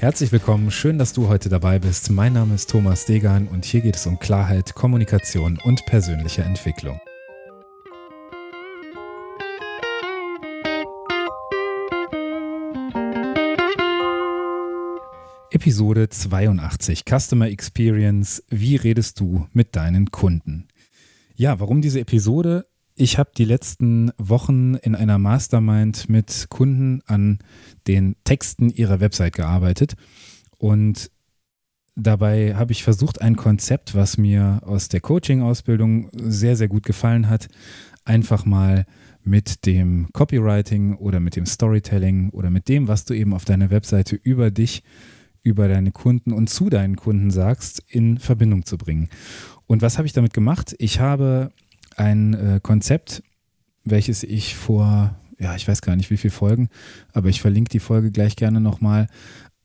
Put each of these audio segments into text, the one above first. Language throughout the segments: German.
Herzlich willkommen, schön, dass du heute dabei bist. Mein Name ist Thomas Degan und hier geht es um Klarheit, Kommunikation und persönliche Entwicklung. Episode 82 Customer Experience. Wie redest du mit deinen Kunden? Ja, warum diese Episode? Ich habe die letzten Wochen in einer Mastermind mit Kunden an den Texten ihrer Website gearbeitet und dabei habe ich versucht, ein Konzept, was mir aus der Coaching-Ausbildung sehr, sehr gut gefallen hat, einfach mal mit dem Copywriting oder mit dem Storytelling oder mit dem, was du eben auf deiner Webseite über dich über deine Kunden und zu deinen Kunden sagst, in Verbindung zu bringen. Und was habe ich damit gemacht? Ich habe ein äh, Konzept, welches ich vor, ja, ich weiß gar nicht wie viele Folgen, aber ich verlinke die Folge gleich gerne nochmal,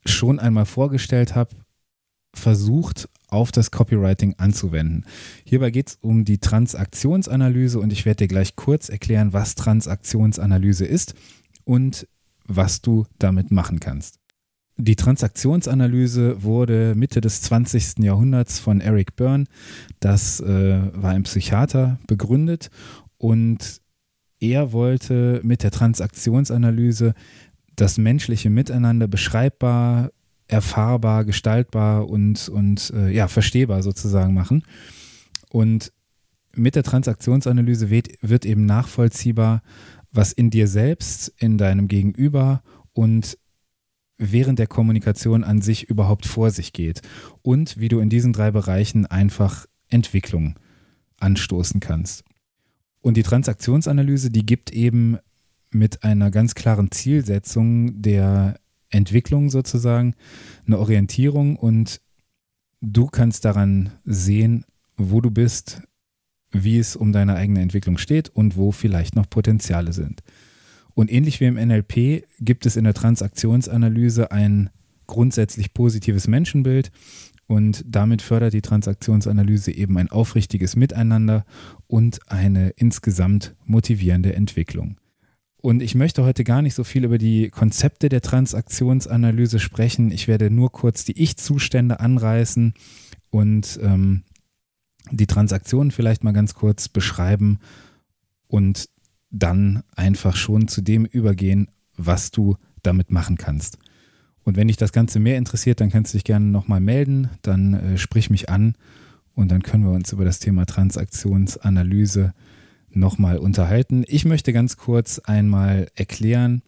schon einmal vorgestellt habe, versucht auf das Copywriting anzuwenden. Hierbei geht es um die Transaktionsanalyse und ich werde dir gleich kurz erklären, was Transaktionsanalyse ist und was du damit machen kannst. Die Transaktionsanalyse wurde Mitte des 20. Jahrhunderts von Eric Byrne, das äh, war ein Psychiater, begründet und er wollte mit der Transaktionsanalyse das menschliche Miteinander beschreibbar, erfahrbar, gestaltbar und, und äh, ja, verstehbar sozusagen machen. Und mit der Transaktionsanalyse wird, wird eben nachvollziehbar, was in dir selbst, in deinem Gegenüber und während der Kommunikation an sich überhaupt vor sich geht und wie du in diesen drei Bereichen einfach Entwicklung anstoßen kannst. Und die Transaktionsanalyse, die gibt eben mit einer ganz klaren Zielsetzung der Entwicklung sozusagen eine Orientierung und du kannst daran sehen, wo du bist, wie es um deine eigene Entwicklung steht und wo vielleicht noch Potenziale sind. Und ähnlich wie im NLP gibt es in der Transaktionsanalyse ein grundsätzlich positives Menschenbild und damit fördert die Transaktionsanalyse eben ein aufrichtiges Miteinander und eine insgesamt motivierende Entwicklung. Und ich möchte heute gar nicht so viel über die Konzepte der Transaktionsanalyse sprechen. Ich werde nur kurz die Ich-Zustände anreißen und ähm, die Transaktionen vielleicht mal ganz kurz beschreiben und dann einfach schon zu dem übergehen, was du damit machen kannst. Und wenn dich das Ganze mehr interessiert, dann kannst du dich gerne nochmal melden, dann äh, sprich mich an und dann können wir uns über das Thema Transaktionsanalyse nochmal unterhalten. Ich möchte ganz kurz einmal erklären,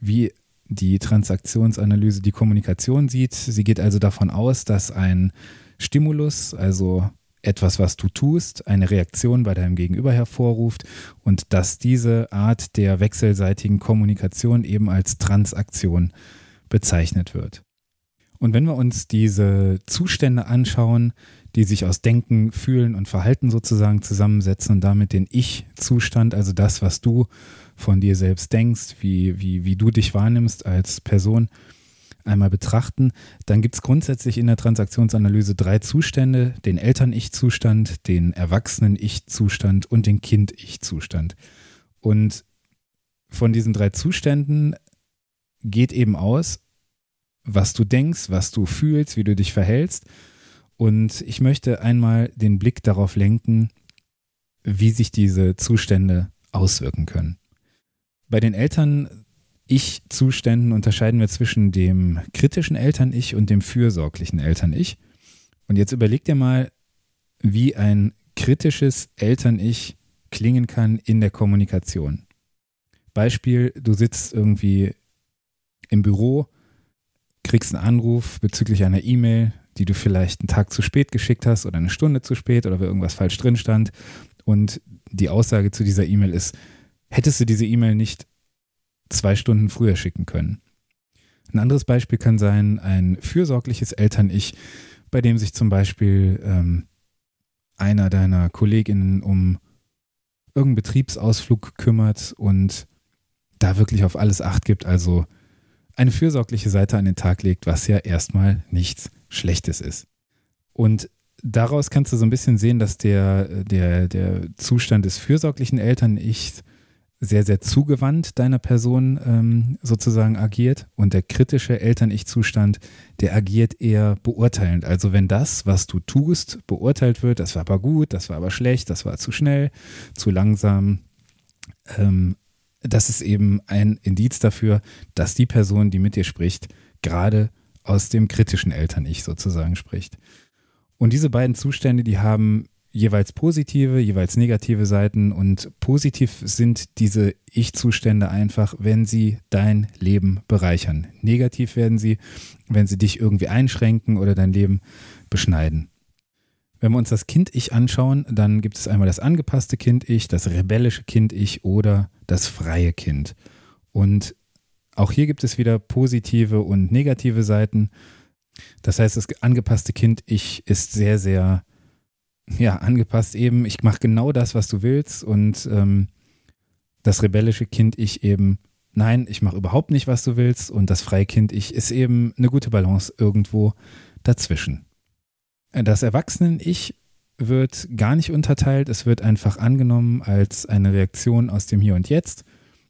wie die Transaktionsanalyse die Kommunikation sieht. Sie geht also davon aus, dass ein Stimulus, also etwas, was du tust, eine Reaktion bei deinem Gegenüber hervorruft und dass diese Art der wechselseitigen Kommunikation eben als Transaktion bezeichnet wird. Und wenn wir uns diese Zustände anschauen, die sich aus Denken, Fühlen und Verhalten sozusagen zusammensetzen und damit den Ich-Zustand, also das, was du von dir selbst denkst, wie, wie, wie du dich wahrnimmst als Person, einmal betrachten, dann gibt es grundsätzlich in der Transaktionsanalyse drei Zustände, den Eltern-Ich-Zustand, den Erwachsenen-Ich-Zustand und den Kind-Ich-Zustand. Und von diesen drei Zuständen geht eben aus, was du denkst, was du fühlst, wie du dich verhältst. Und ich möchte einmal den Blick darauf lenken, wie sich diese Zustände auswirken können. Bei den Eltern ich-Zuständen unterscheiden wir zwischen dem kritischen Eltern-Ich und dem fürsorglichen Eltern-Ich. Und jetzt überleg dir mal, wie ein kritisches Eltern-Ich klingen kann in der Kommunikation. Beispiel, du sitzt irgendwie im Büro, kriegst einen Anruf bezüglich einer E-Mail, die du vielleicht einen Tag zu spät geschickt hast oder eine Stunde zu spät oder wo irgendwas falsch drin stand. Und die Aussage zu dieser E-Mail ist, hättest du diese E-Mail nicht zwei Stunden früher schicken können. Ein anderes Beispiel kann sein, ein fürsorgliches Eltern-Ich, bei dem sich zum Beispiel ähm, einer deiner Kolleginnen um irgendeinen Betriebsausflug kümmert und da wirklich auf alles Acht gibt, also eine fürsorgliche Seite an den Tag legt, was ja erstmal nichts Schlechtes ist. Und daraus kannst du so ein bisschen sehen, dass der, der, der Zustand des fürsorglichen Eltern-Ichs sehr, sehr zugewandt deiner Person ähm, sozusagen agiert und der kritische Eltern-Ich-Zustand, der agiert eher beurteilend. Also wenn das, was du tust, beurteilt wird, das war aber gut, das war aber schlecht, das war zu schnell, zu langsam, ähm, das ist eben ein Indiz dafür, dass die Person, die mit dir spricht, gerade aus dem kritischen Eltern-Ich sozusagen spricht. Und diese beiden Zustände, die haben jeweils positive, jeweils negative Seiten und positiv sind diese Ich-Zustände einfach, wenn sie dein Leben bereichern. Negativ werden sie, wenn sie dich irgendwie einschränken oder dein Leben beschneiden. Wenn wir uns das Kind-Ich anschauen, dann gibt es einmal das angepasste Kind-Ich, das rebellische Kind-Ich oder das freie Kind. Und auch hier gibt es wieder positive und negative Seiten. Das heißt, das angepasste Kind-Ich ist sehr, sehr ja, angepasst eben, ich mache genau das, was du willst und ähm, das rebellische Kind ich eben, nein, ich mache überhaupt nicht, was du willst und das freie Kind ich ist eben eine gute Balance irgendwo dazwischen. Das Erwachsenen-Ich wird gar nicht unterteilt, es wird einfach angenommen als eine Reaktion aus dem Hier und Jetzt,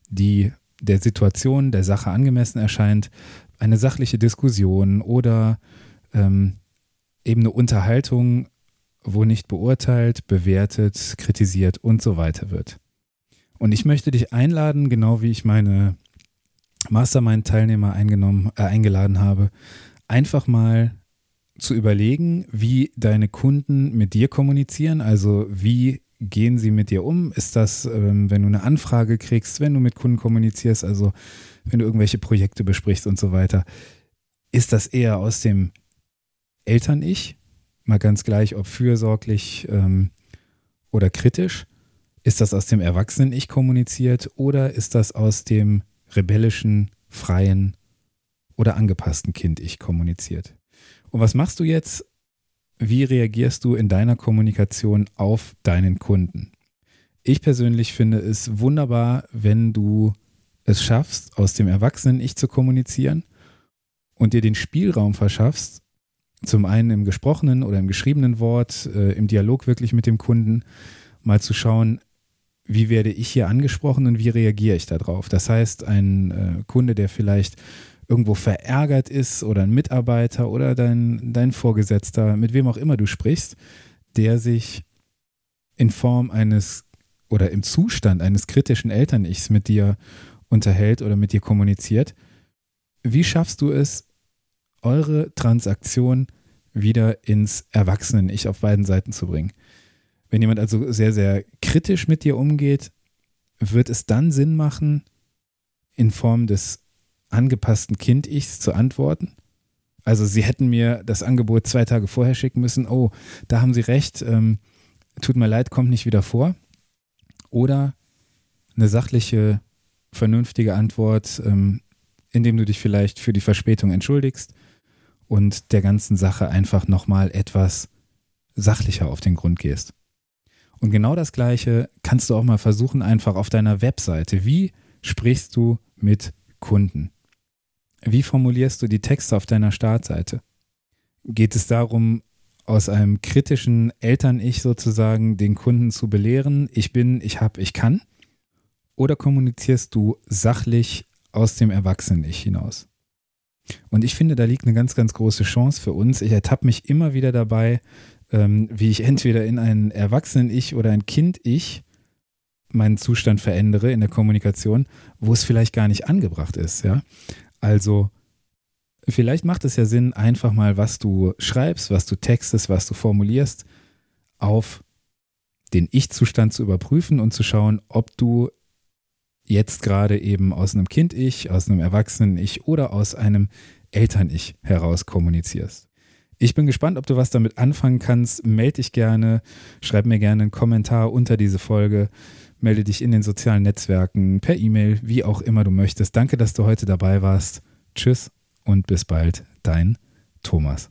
die der Situation, der Sache angemessen erscheint, eine sachliche Diskussion oder ähm, eben eine Unterhaltung wo nicht beurteilt, bewertet, kritisiert und so weiter wird. Und ich möchte dich einladen, genau wie ich meine Mastermind-Teilnehmer äh, eingeladen habe, einfach mal zu überlegen, wie deine Kunden mit dir kommunizieren. Also wie gehen sie mit dir um? Ist das, ähm, wenn du eine Anfrage kriegst, wenn du mit Kunden kommunizierst, also wenn du irgendwelche Projekte besprichst und so weiter? Ist das eher aus dem Eltern-Ich mal ganz gleich, ob fürsorglich ähm, oder kritisch. Ist das aus dem Erwachsenen-Ich kommuniziert oder ist das aus dem rebellischen, freien oder angepassten Kind-Ich kommuniziert? Und was machst du jetzt? Wie reagierst du in deiner Kommunikation auf deinen Kunden? Ich persönlich finde es wunderbar, wenn du es schaffst, aus dem Erwachsenen-Ich zu kommunizieren und dir den Spielraum verschaffst, zum einen im gesprochenen oder im geschriebenen Wort, äh, im Dialog wirklich mit dem Kunden, mal zu schauen, wie werde ich hier angesprochen und wie reagiere ich darauf. Das heißt, ein äh, Kunde, der vielleicht irgendwo verärgert ist oder ein Mitarbeiter oder dein, dein Vorgesetzter, mit wem auch immer du sprichst, der sich in Form eines oder im Zustand eines kritischen Eltern-Ichs mit dir unterhält oder mit dir kommuniziert, wie schaffst du es, eure Transaktion wieder ins Erwachsenen-Ich auf beiden Seiten zu bringen. Wenn jemand also sehr, sehr kritisch mit dir umgeht, wird es dann Sinn machen, in Form des angepassten Kind-Ichs zu antworten? Also sie hätten mir das Angebot zwei Tage vorher schicken müssen. Oh, da haben sie recht. Ähm, tut mir leid, kommt nicht wieder vor. Oder eine sachliche, vernünftige Antwort, ähm, indem du dich vielleicht für die Verspätung entschuldigst und der ganzen Sache einfach nochmal etwas sachlicher auf den Grund gehst. Und genau das Gleiche kannst du auch mal versuchen, einfach auf deiner Webseite. Wie sprichst du mit Kunden? Wie formulierst du die Texte auf deiner Startseite? Geht es darum, aus einem kritischen Eltern-Ich sozusagen den Kunden zu belehren, ich bin, ich habe, ich kann? Oder kommunizierst du sachlich aus dem Erwachsenen-Ich hinaus? Und ich finde, da liegt eine ganz, ganz große Chance für uns. Ich ertappe mich immer wieder dabei, ähm, wie ich entweder in ein Erwachsenen-Ich oder ein Kind-Ich meinen Zustand verändere in der Kommunikation, wo es vielleicht gar nicht angebracht ist. Ja? Also vielleicht macht es ja Sinn, einfach mal, was du schreibst, was du textest, was du formulierst, auf den Ich-Zustand zu überprüfen und zu schauen, ob du jetzt gerade eben aus einem Kind-Ich, aus einem Erwachsenen-Ich oder aus einem Eltern-Ich heraus kommunizierst. Ich bin gespannt, ob du was damit anfangen kannst. Melde dich gerne, schreib mir gerne einen Kommentar unter diese Folge, melde dich in den sozialen Netzwerken, per E-Mail, wie auch immer du möchtest. Danke, dass du heute dabei warst. Tschüss und bis bald, dein Thomas.